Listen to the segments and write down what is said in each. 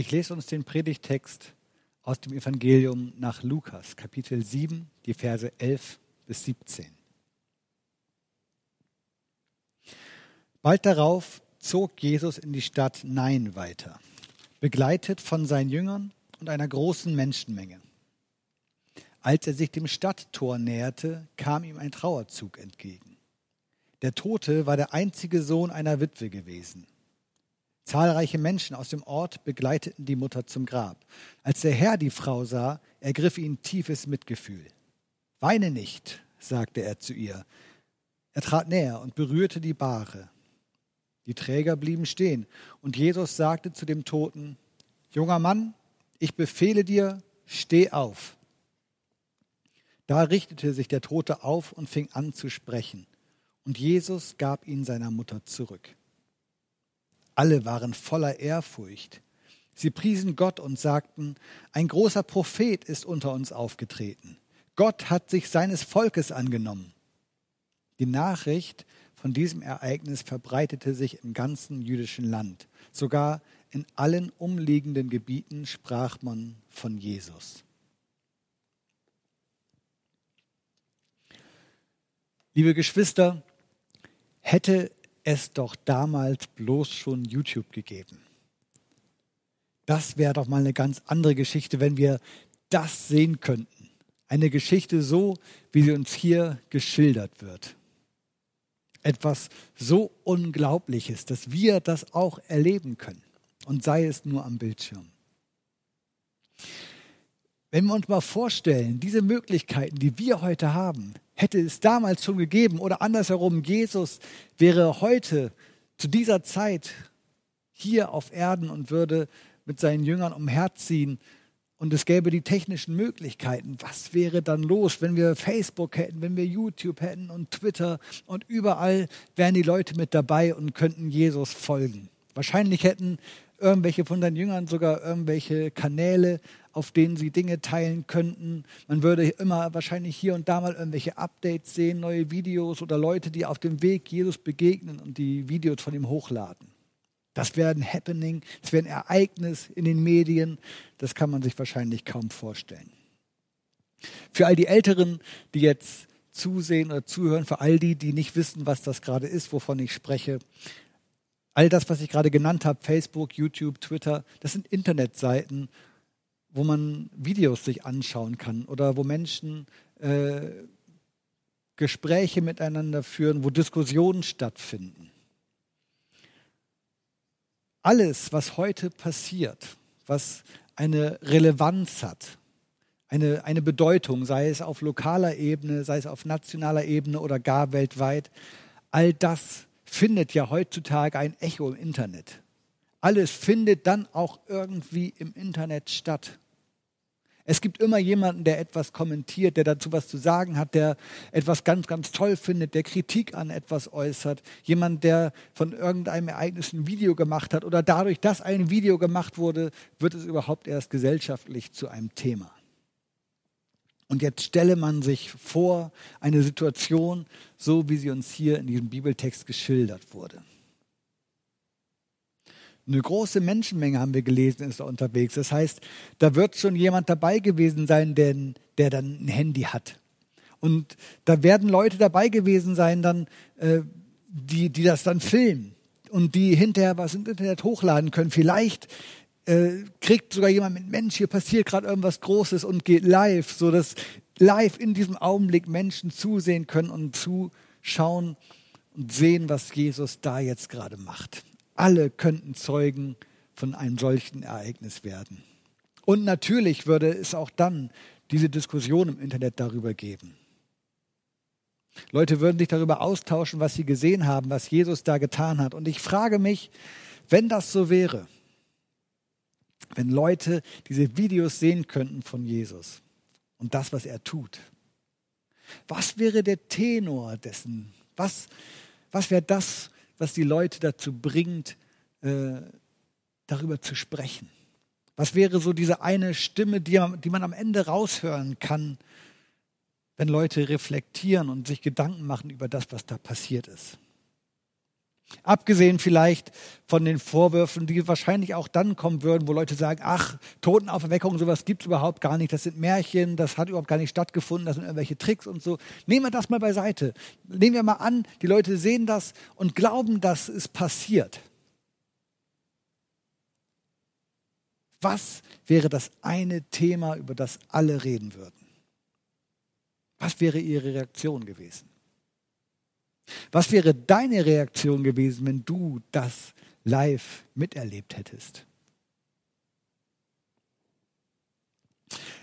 Ich lese uns den Predigtext aus dem Evangelium nach Lukas, Kapitel 7, die Verse 11 bis 17. Bald darauf zog Jesus in die Stadt Nein weiter, begleitet von seinen Jüngern und einer großen Menschenmenge. Als er sich dem Stadttor näherte, kam ihm ein Trauerzug entgegen. Der Tote war der einzige Sohn einer Witwe gewesen. Zahlreiche Menschen aus dem Ort begleiteten die Mutter zum Grab. Als der Herr die Frau sah, ergriff ihn tiefes Mitgefühl. Weine nicht, sagte er zu ihr. Er trat näher und berührte die Bahre. Die Träger blieben stehen, und Jesus sagte zu dem Toten, Junger Mann, ich befehle dir, steh auf. Da richtete sich der Tote auf und fing an zu sprechen, und Jesus gab ihn seiner Mutter zurück. Alle waren voller Ehrfurcht. Sie priesen Gott und sagten, ein großer Prophet ist unter uns aufgetreten. Gott hat sich seines Volkes angenommen. Die Nachricht von diesem Ereignis verbreitete sich im ganzen jüdischen Land. Sogar in allen umliegenden Gebieten sprach man von Jesus. Liebe Geschwister, hätte es doch damals bloß schon YouTube gegeben. Das wäre doch mal eine ganz andere Geschichte, wenn wir das sehen könnten. Eine Geschichte so, wie sie uns hier geschildert wird. Etwas so Unglaubliches, dass wir das auch erleben können. Und sei es nur am Bildschirm. Wenn wir uns mal vorstellen, diese Möglichkeiten, die wir heute haben, hätte es damals schon gegeben oder andersherum, Jesus wäre heute zu dieser Zeit hier auf Erden und würde mit seinen Jüngern umherziehen und es gäbe die technischen Möglichkeiten. Was wäre dann los, wenn wir Facebook hätten, wenn wir YouTube hätten und Twitter und überall wären die Leute mit dabei und könnten Jesus folgen. Wahrscheinlich hätten irgendwelche von seinen Jüngern sogar irgendwelche Kanäle, auf denen sie Dinge teilen könnten. Man würde immer wahrscheinlich hier und da mal irgendwelche Updates sehen, neue Videos oder Leute, die auf dem Weg Jesus begegnen und die Videos von ihm hochladen. Das wäre ein Happening, das wäre ein Ereignis in den Medien, das kann man sich wahrscheinlich kaum vorstellen. Für all die Älteren, die jetzt zusehen oder zuhören, für all die, die nicht wissen, was das gerade ist, wovon ich spreche, All das, was ich gerade genannt habe, Facebook, YouTube, Twitter, das sind Internetseiten, wo man Videos sich anschauen kann oder wo Menschen äh, Gespräche miteinander führen, wo Diskussionen stattfinden. Alles, was heute passiert, was eine Relevanz hat, eine, eine Bedeutung, sei es auf lokaler Ebene, sei es auf nationaler Ebene oder gar weltweit, all das findet ja heutzutage ein Echo im Internet. Alles findet dann auch irgendwie im Internet statt. Es gibt immer jemanden, der etwas kommentiert, der dazu was zu sagen hat, der etwas ganz, ganz toll findet, der Kritik an etwas äußert. Jemand, der von irgendeinem Ereignis ein Video gemacht hat oder dadurch, dass ein Video gemacht wurde, wird es überhaupt erst gesellschaftlich zu einem Thema. Und jetzt stelle man sich vor eine Situation, so wie sie uns hier in diesem Bibeltext geschildert wurde. Eine große Menschenmenge haben wir gelesen, ist da unterwegs. Das heißt, da wird schon jemand dabei gewesen sein, der, der dann ein Handy hat. Und da werden Leute dabei gewesen sein, dann, äh, die, die das dann filmen und die hinterher was im Internet hochladen können. Vielleicht äh, kriegt sogar jemand mit, Mensch, hier passiert gerade irgendwas Großes und geht live, sodass live in diesem Augenblick Menschen zusehen können und zuschauen und sehen, was Jesus da jetzt gerade macht. Alle könnten Zeugen von einem solchen Ereignis werden. Und natürlich würde es auch dann diese Diskussion im Internet darüber geben. Leute würden sich darüber austauschen, was sie gesehen haben, was Jesus da getan hat. Und ich frage mich, wenn das so wäre, wenn Leute diese Videos sehen könnten von Jesus und das, was er tut. Was wäre der Tenor dessen? Was, was wäre das, was die Leute dazu bringt, äh, darüber zu sprechen? Was wäre so diese eine Stimme, die, die man am Ende raushören kann, wenn Leute reflektieren und sich Gedanken machen über das, was da passiert ist? Abgesehen vielleicht von den Vorwürfen, die wahrscheinlich auch dann kommen würden, wo Leute sagen, ach, Totenauferweckung, sowas gibt es überhaupt gar nicht, das sind Märchen, das hat überhaupt gar nicht stattgefunden, das sind irgendwelche Tricks und so. Nehmen wir das mal beiseite. Nehmen wir mal an, die Leute sehen das und glauben, dass es passiert. Was wäre das eine Thema, über das alle reden würden? Was wäre ihre Reaktion gewesen? Was wäre deine Reaktion gewesen, wenn du das live miterlebt hättest?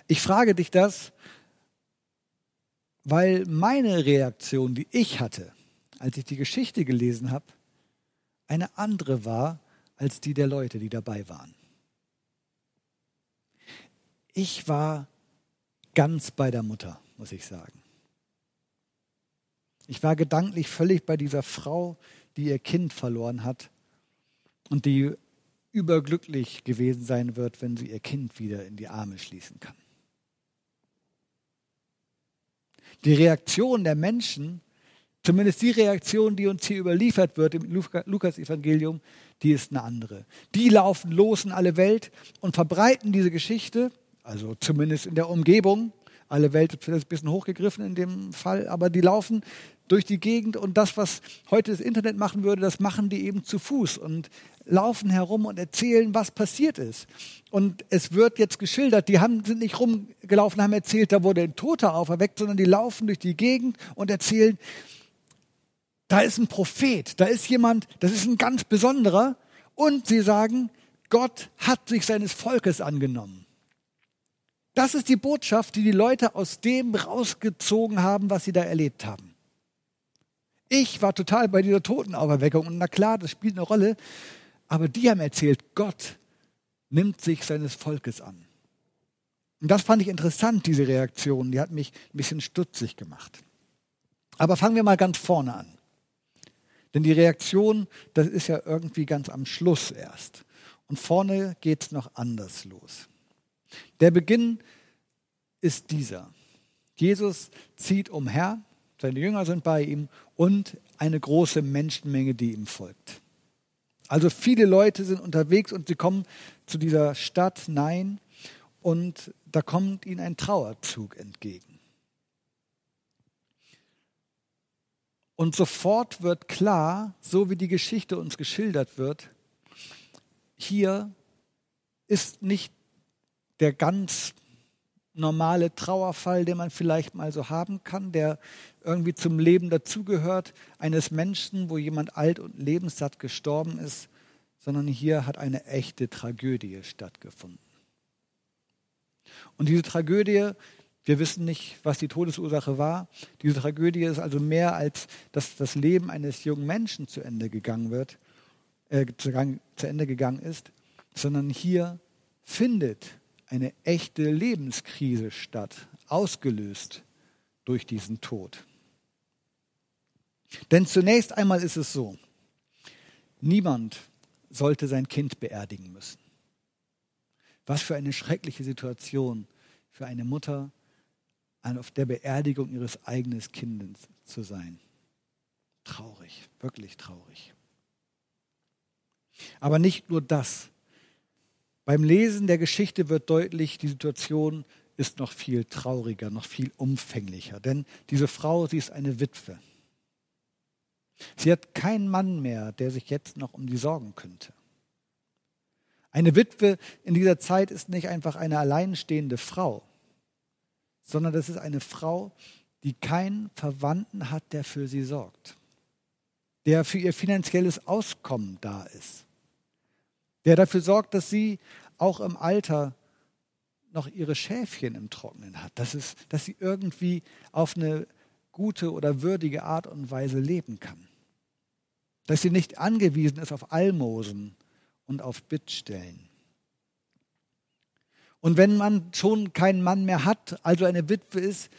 Ich frage dich das, weil meine Reaktion, die ich hatte, als ich die Geschichte gelesen habe, eine andere war als die der Leute, die dabei waren. Ich war ganz bei der Mutter, muss ich sagen. Ich war gedanklich völlig bei dieser Frau, die ihr Kind verloren hat und die überglücklich gewesen sein wird, wenn sie ihr Kind wieder in die Arme schließen kann. Die Reaktion der Menschen, zumindest die Reaktion, die uns hier überliefert wird im Lukas-Evangelium, die ist eine andere. Die laufen los in alle Welt und verbreiten diese Geschichte, also zumindest in der Umgebung. Alle Welt ist ein bisschen hochgegriffen in dem Fall, aber die laufen durch die Gegend und das, was heute das Internet machen würde, das machen die eben zu Fuß und laufen herum und erzählen, was passiert ist. Und es wird jetzt geschildert, die haben, sind nicht rumgelaufen, haben erzählt, da wurde ein Toter auferweckt, sondern die laufen durch die Gegend und erzählen, da ist ein Prophet, da ist jemand, das ist ein ganz besonderer. Und sie sagen, Gott hat sich seines Volkes angenommen. Das ist die Botschaft, die die Leute aus dem rausgezogen haben, was sie da erlebt haben. Ich war total bei dieser Totenauferweckung und na klar, das spielt eine Rolle, aber die haben erzählt, Gott nimmt sich seines Volkes an. Und das fand ich interessant, diese Reaktion, die hat mich ein bisschen stutzig gemacht. Aber fangen wir mal ganz vorne an. Denn die Reaktion, das ist ja irgendwie ganz am Schluss erst. Und vorne geht es noch anders los. Der Beginn ist dieser. Jesus zieht umher seine Jünger sind bei ihm und eine große Menschenmenge, die ihm folgt. Also viele Leute sind unterwegs und sie kommen zu dieser Stadt Nein und da kommt ihnen ein Trauerzug entgegen. Und sofort wird klar, so wie die Geschichte uns geschildert wird, hier ist nicht der ganz normale Trauerfall, den man vielleicht mal so haben kann, der irgendwie zum Leben dazugehört, eines Menschen, wo jemand alt und lebenssatt gestorben ist, sondern hier hat eine echte Tragödie stattgefunden. Und diese Tragödie, wir wissen nicht, was die Todesursache war. Diese Tragödie ist also mehr als, dass das Leben eines jungen Menschen zu Ende gegangen wird, äh, zu, zu Ende gegangen ist, sondern hier findet eine echte Lebenskrise statt, ausgelöst durch diesen Tod. Denn zunächst einmal ist es so, niemand sollte sein Kind beerdigen müssen. Was für eine schreckliche Situation für eine Mutter, auf der Beerdigung ihres eigenen Kindes zu sein. Traurig, wirklich traurig. Aber nicht nur das. Beim Lesen der Geschichte wird deutlich, die Situation ist noch viel trauriger, noch viel umfänglicher. Denn diese Frau, sie ist eine Witwe. Sie hat keinen Mann mehr, der sich jetzt noch um sie sorgen könnte. Eine Witwe in dieser Zeit ist nicht einfach eine alleinstehende Frau, sondern das ist eine Frau, die keinen Verwandten hat, der für sie sorgt, der für ihr finanzielles Auskommen da ist der dafür sorgt, dass sie auch im Alter noch ihre Schäfchen im Trocknen hat, dass, es, dass sie irgendwie auf eine gute oder würdige Art und Weise leben kann. Dass sie nicht angewiesen ist auf Almosen und auf Bittstellen. Und wenn man schon keinen Mann mehr hat, also eine Witwe ist,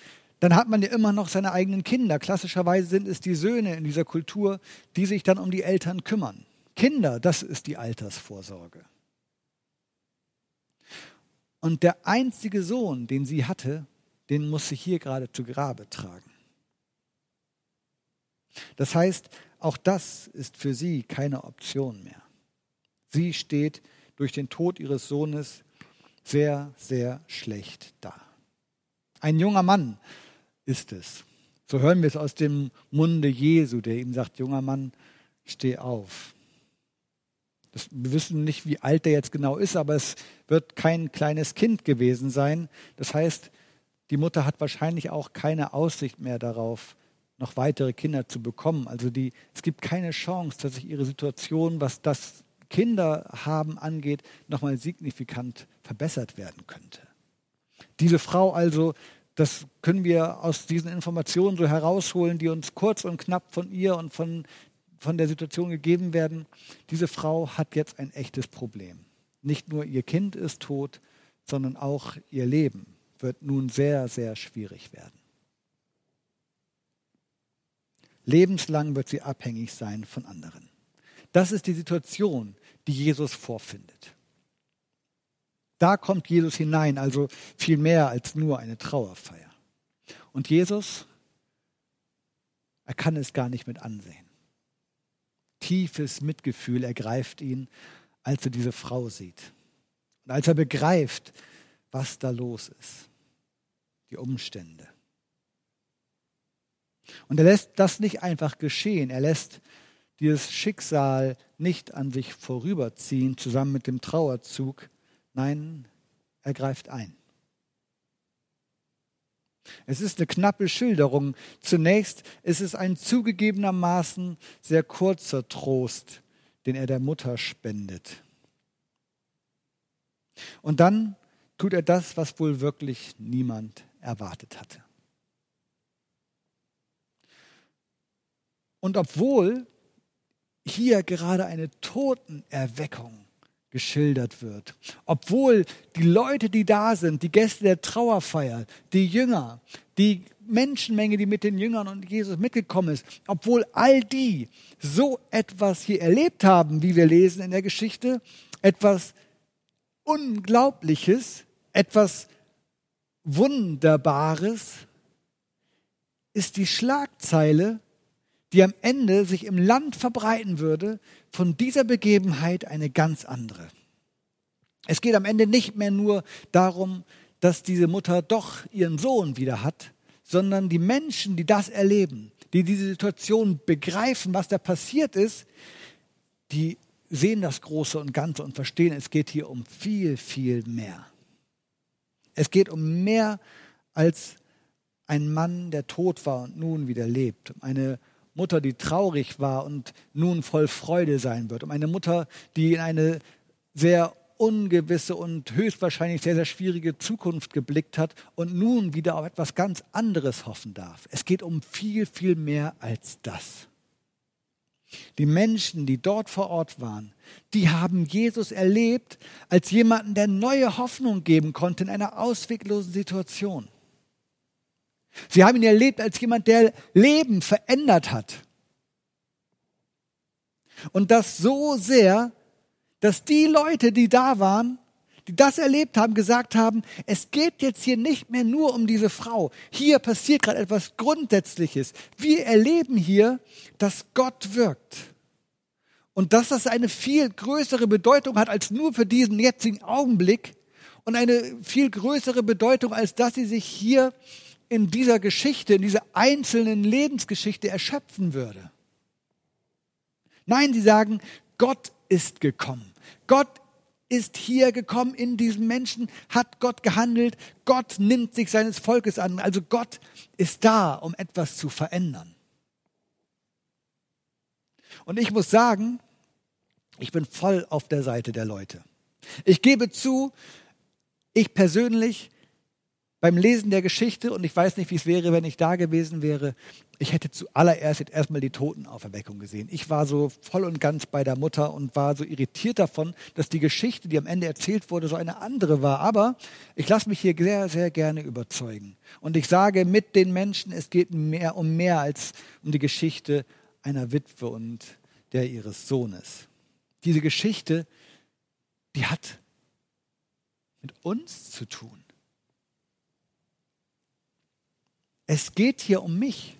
dann hat man ja immer noch seine eigenen Kinder. Klassischerweise sind es die Söhne in dieser Kultur, die sich dann um die Eltern kümmern. Kinder, das ist die Altersvorsorge. Und der einzige Sohn, den sie hatte, den muss sie hier gerade zu Grabe tragen. Das heißt, auch das ist für sie keine Option mehr. Sie steht durch den Tod ihres Sohnes sehr, sehr schlecht da. Ein junger Mann ist es. So hören wir es aus dem Munde Jesu, der ihm sagt, junger Mann, steh auf. Das, wir wissen nicht, wie alt der jetzt genau ist, aber es wird kein kleines Kind gewesen sein. Das heißt, die Mutter hat wahrscheinlich auch keine Aussicht mehr darauf, noch weitere Kinder zu bekommen. Also die, es gibt keine Chance, dass sich ihre Situation, was das Kinder haben angeht, nochmal signifikant verbessert werden könnte. Diese Frau also, das können wir aus diesen Informationen so herausholen, die uns kurz und knapp von ihr und von, von der Situation gegeben werden. Diese Frau hat jetzt ein echtes Problem. Nicht nur ihr Kind ist tot, sondern auch ihr Leben wird nun sehr, sehr schwierig werden. Lebenslang wird sie abhängig sein von anderen. Das ist die Situation, die Jesus vorfindet. Da kommt Jesus hinein, also viel mehr als nur eine Trauerfeier. Und Jesus, er kann es gar nicht mit ansehen. Tiefes Mitgefühl ergreift ihn, als er diese Frau sieht. Und als er begreift, was da los ist, die Umstände. Und er lässt das nicht einfach geschehen, er lässt dieses Schicksal nicht an sich vorüberziehen, zusammen mit dem Trauerzug. Nein, er greift ein. Es ist eine knappe Schilderung. Zunächst ist es ein zugegebenermaßen sehr kurzer Trost, den er der Mutter spendet. Und dann tut er das, was wohl wirklich niemand erwartet hatte. Und obwohl hier gerade eine Totenerweckung geschildert wird. Obwohl die Leute, die da sind, die Gäste der Trauerfeier, die Jünger, die Menschenmenge, die mit den Jüngern und Jesus mitgekommen ist, obwohl all die so etwas hier erlebt haben, wie wir lesen in der Geschichte, etwas Unglaubliches, etwas Wunderbares, ist die Schlagzeile die am Ende sich im Land verbreiten würde, von dieser Begebenheit eine ganz andere. Es geht am Ende nicht mehr nur darum, dass diese Mutter doch ihren Sohn wieder hat, sondern die Menschen, die das erleben, die diese Situation begreifen, was da passiert ist, die sehen das Große und Ganze und verstehen, es geht hier um viel, viel mehr. Es geht um mehr als ein Mann, der tot war und nun wieder lebt, um eine Mutter, die traurig war und nun voll Freude sein wird, um eine Mutter, die in eine sehr ungewisse und höchstwahrscheinlich sehr, sehr schwierige Zukunft geblickt hat und nun wieder auf etwas ganz anderes hoffen darf. Es geht um viel, viel mehr als das. Die Menschen, die dort vor Ort waren, die haben Jesus erlebt als jemanden, der neue Hoffnung geben konnte in einer ausweglosen Situation. Sie haben ihn erlebt als jemand, der Leben verändert hat. Und das so sehr, dass die Leute, die da waren, die das erlebt haben, gesagt haben, es geht jetzt hier nicht mehr nur um diese Frau. Hier passiert gerade etwas Grundsätzliches. Wir erleben hier, dass Gott wirkt. Und dass das eine viel größere Bedeutung hat als nur für diesen jetzigen Augenblick und eine viel größere Bedeutung, als dass sie sich hier in dieser Geschichte, in dieser einzelnen Lebensgeschichte erschöpfen würde. Nein, sie sagen, Gott ist gekommen. Gott ist hier gekommen in diesem Menschen, hat Gott gehandelt, Gott nimmt sich seines Volkes an. Also Gott ist da, um etwas zu verändern. Und ich muss sagen, ich bin voll auf der Seite der Leute. Ich gebe zu, ich persönlich beim Lesen der Geschichte, und ich weiß nicht, wie es wäre, wenn ich da gewesen wäre, ich hätte zuallererst jetzt erstmal die Totenauferweckung gesehen. Ich war so voll und ganz bei der Mutter und war so irritiert davon, dass die Geschichte, die am Ende erzählt wurde, so eine andere war. Aber ich lasse mich hier sehr, sehr gerne überzeugen. Und ich sage mit den Menschen, es geht mehr um mehr als um die Geschichte einer Witwe und der ihres Sohnes. Diese Geschichte, die hat mit uns zu tun. Es geht hier um mich.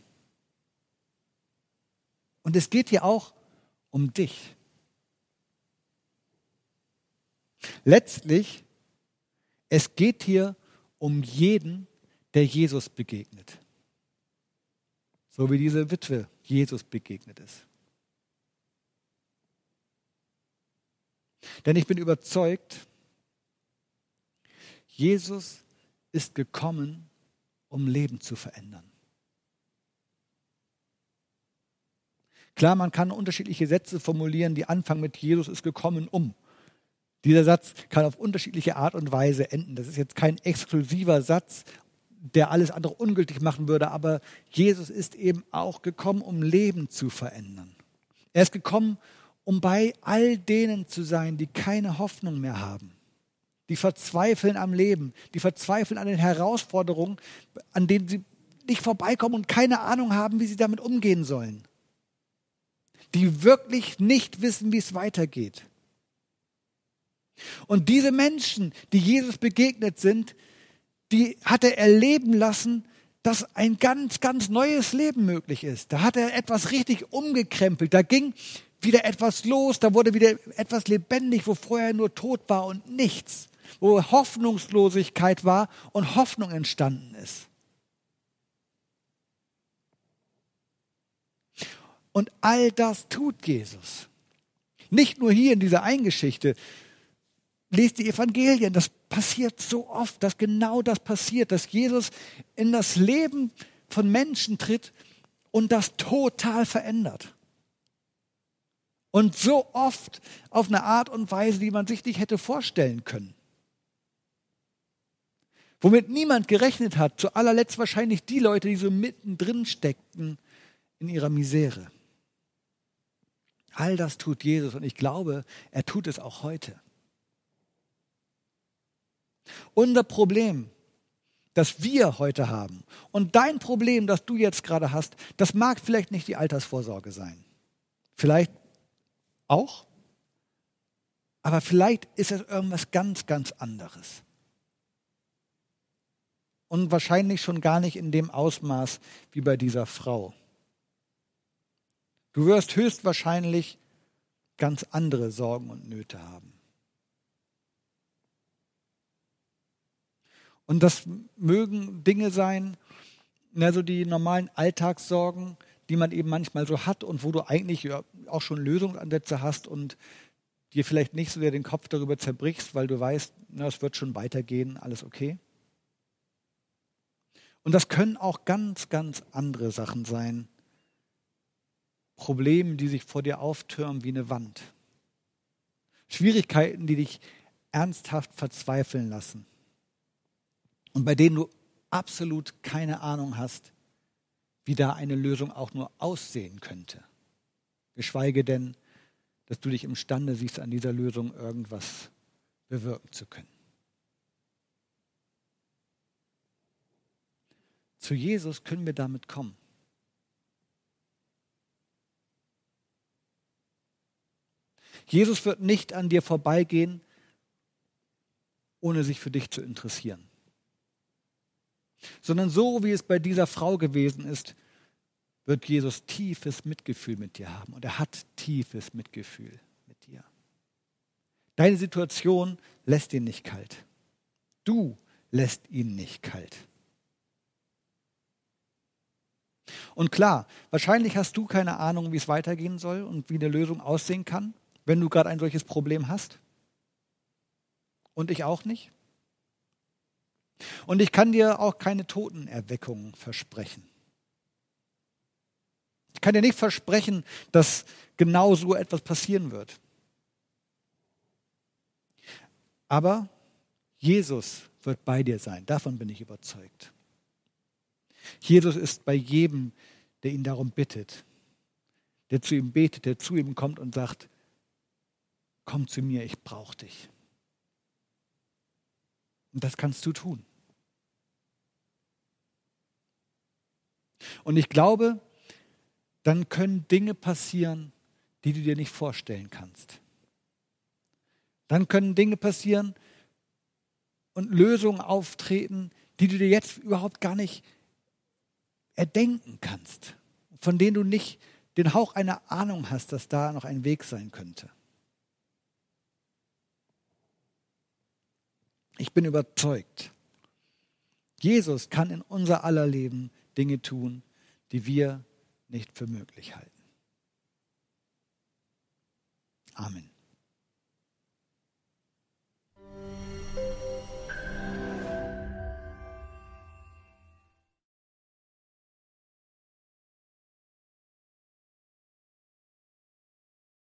Und es geht hier auch um dich. Letztlich, es geht hier um jeden, der Jesus begegnet. So wie diese Witwe Jesus begegnet ist. Denn ich bin überzeugt, Jesus ist gekommen, um Leben zu verändern. Klar, man kann unterschiedliche Sätze formulieren, die anfangen mit Jesus ist gekommen, um. Dieser Satz kann auf unterschiedliche Art und Weise enden. Das ist jetzt kein exklusiver Satz, der alles andere ungültig machen würde, aber Jesus ist eben auch gekommen, um Leben zu verändern. Er ist gekommen, um bei all denen zu sein, die keine Hoffnung mehr haben, die verzweifeln am Leben, die verzweifeln an den Herausforderungen, an denen sie nicht vorbeikommen und keine Ahnung haben, wie sie damit umgehen sollen die wirklich nicht wissen, wie es weitergeht. Und diese Menschen, die Jesus begegnet sind, die hat er erleben lassen, dass ein ganz, ganz neues Leben möglich ist. Da hat er etwas richtig umgekrempelt. Da ging wieder etwas los, da wurde wieder etwas lebendig, wo vorher nur Tod war und nichts, wo Hoffnungslosigkeit war und Hoffnung entstanden ist. Und all das tut Jesus. Nicht nur hier in dieser Eingeschichte. Lest die Evangelien, das passiert so oft, dass genau das passiert, dass Jesus in das Leben von Menschen tritt und das total verändert. Und so oft auf eine Art und Weise, die man sich nicht hätte vorstellen können. Womit niemand gerechnet hat, zu allerletzt wahrscheinlich die Leute, die so mittendrin steckten in ihrer Misere. All das tut Jesus und ich glaube, er tut es auch heute. Unser Problem, das wir heute haben und dein Problem, das du jetzt gerade hast, das mag vielleicht nicht die Altersvorsorge sein. Vielleicht auch, aber vielleicht ist es irgendwas ganz, ganz anderes. Und wahrscheinlich schon gar nicht in dem Ausmaß wie bei dieser Frau. Du wirst höchstwahrscheinlich ganz andere Sorgen und Nöte haben. Und das mögen Dinge sein, also die normalen Alltagssorgen, die man eben manchmal so hat und wo du eigentlich auch schon Lösungsansätze hast und dir vielleicht nicht so den Kopf darüber zerbrichst, weil du weißt, na, es wird schon weitergehen, alles okay. Und das können auch ganz, ganz andere Sachen sein, Probleme, die sich vor dir auftürmen wie eine Wand. Schwierigkeiten, die dich ernsthaft verzweifeln lassen. Und bei denen du absolut keine Ahnung hast, wie da eine Lösung auch nur aussehen könnte. Geschweige denn, dass du dich imstande siehst, an dieser Lösung irgendwas bewirken zu können. Zu Jesus können wir damit kommen. Jesus wird nicht an dir vorbeigehen, ohne sich für dich zu interessieren. Sondern so wie es bei dieser Frau gewesen ist, wird Jesus tiefes Mitgefühl mit dir haben. Und er hat tiefes Mitgefühl mit dir. Deine Situation lässt ihn nicht kalt. Du lässt ihn nicht kalt. Und klar, wahrscheinlich hast du keine Ahnung, wie es weitergehen soll und wie eine Lösung aussehen kann wenn du gerade ein solches Problem hast? Und ich auch nicht? Und ich kann dir auch keine Totenerweckung versprechen. Ich kann dir nicht versprechen, dass genau so etwas passieren wird. Aber Jesus wird bei dir sein. Davon bin ich überzeugt. Jesus ist bei jedem, der ihn darum bittet, der zu ihm betet, der zu ihm kommt und sagt, komm zu mir, ich brauche dich. Und das kannst du tun. Und ich glaube, dann können Dinge passieren, die du dir nicht vorstellen kannst. Dann können Dinge passieren und Lösungen auftreten, die du dir jetzt überhaupt gar nicht erdenken kannst, von denen du nicht den Hauch einer Ahnung hast, dass da noch ein Weg sein könnte. Ich bin überzeugt, Jesus kann in unser aller Leben Dinge tun, die wir nicht für möglich halten. Amen.